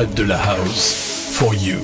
interprète de la house. For you.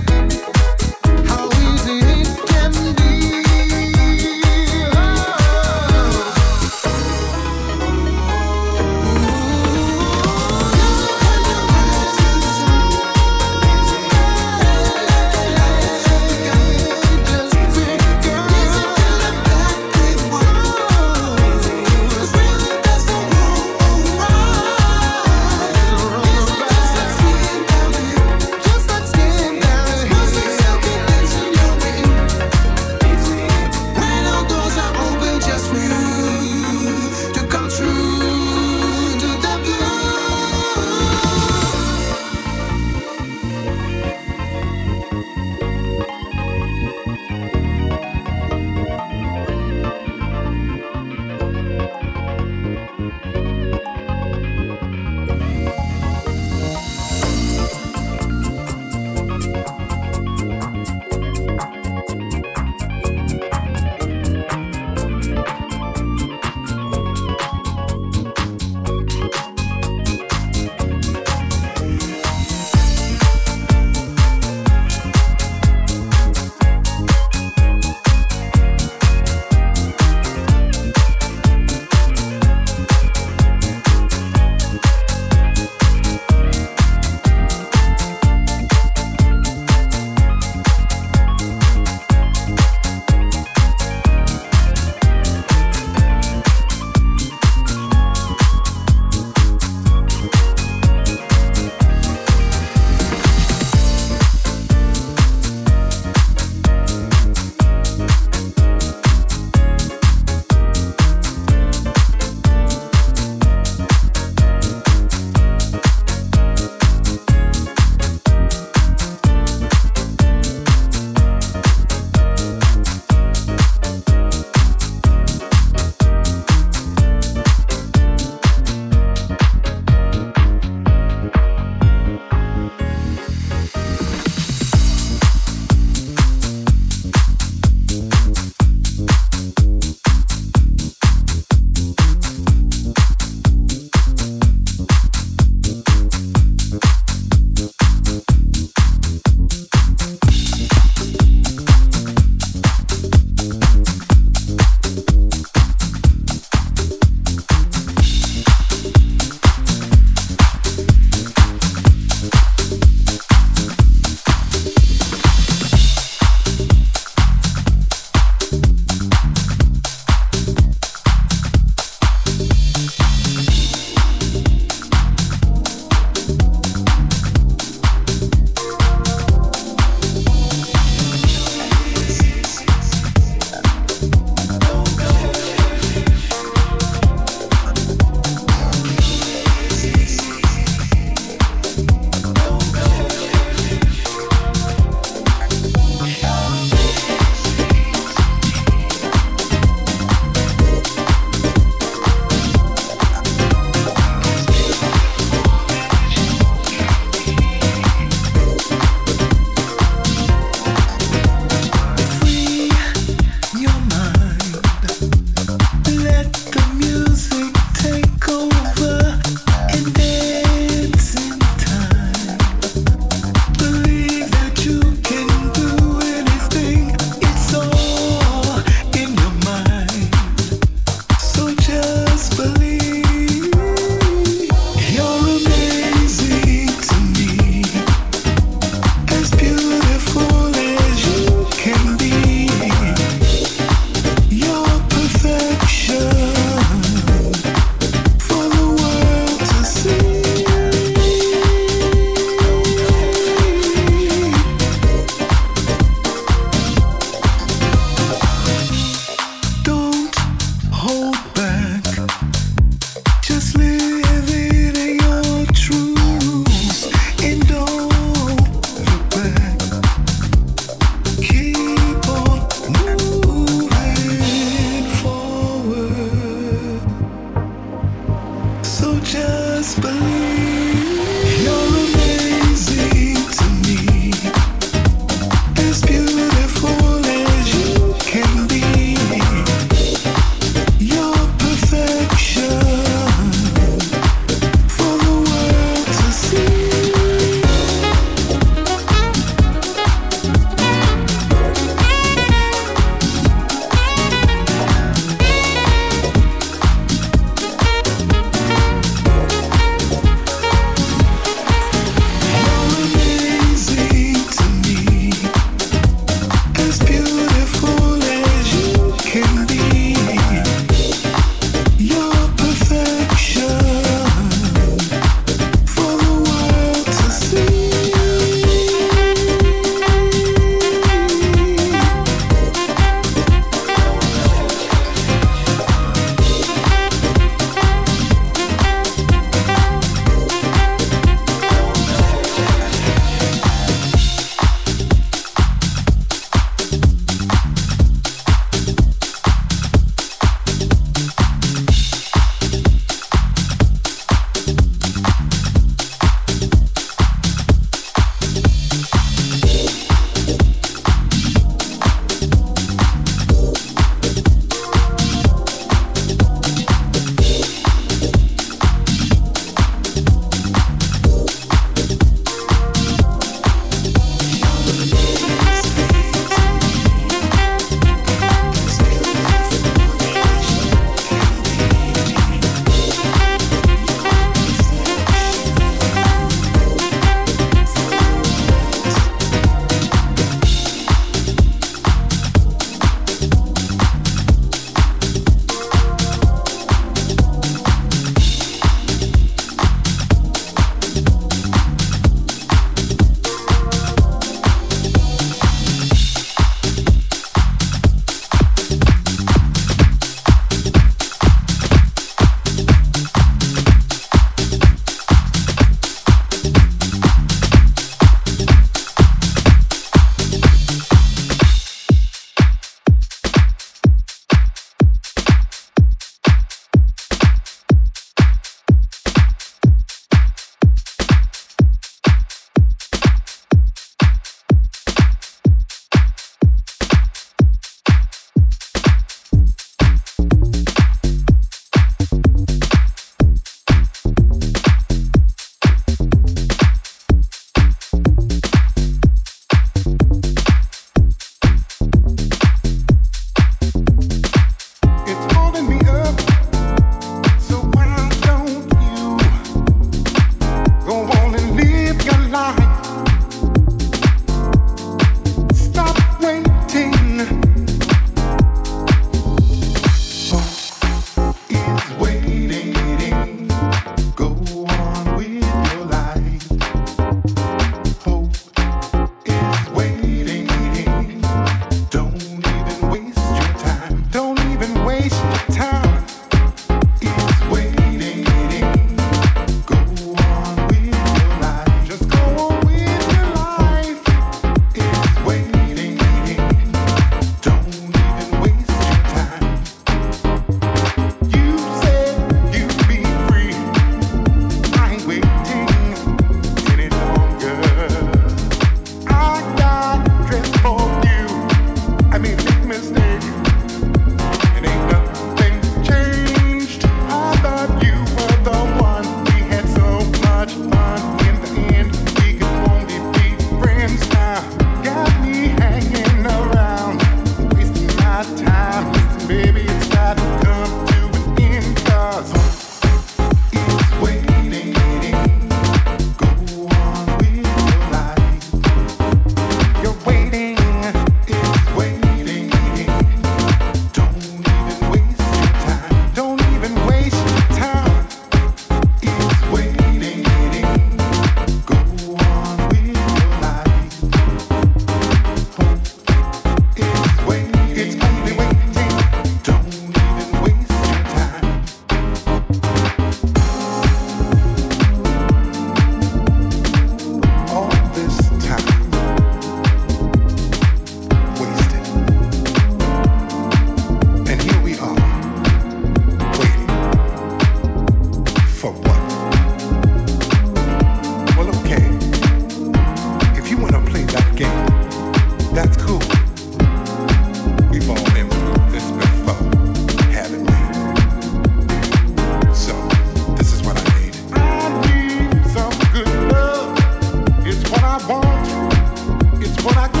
When I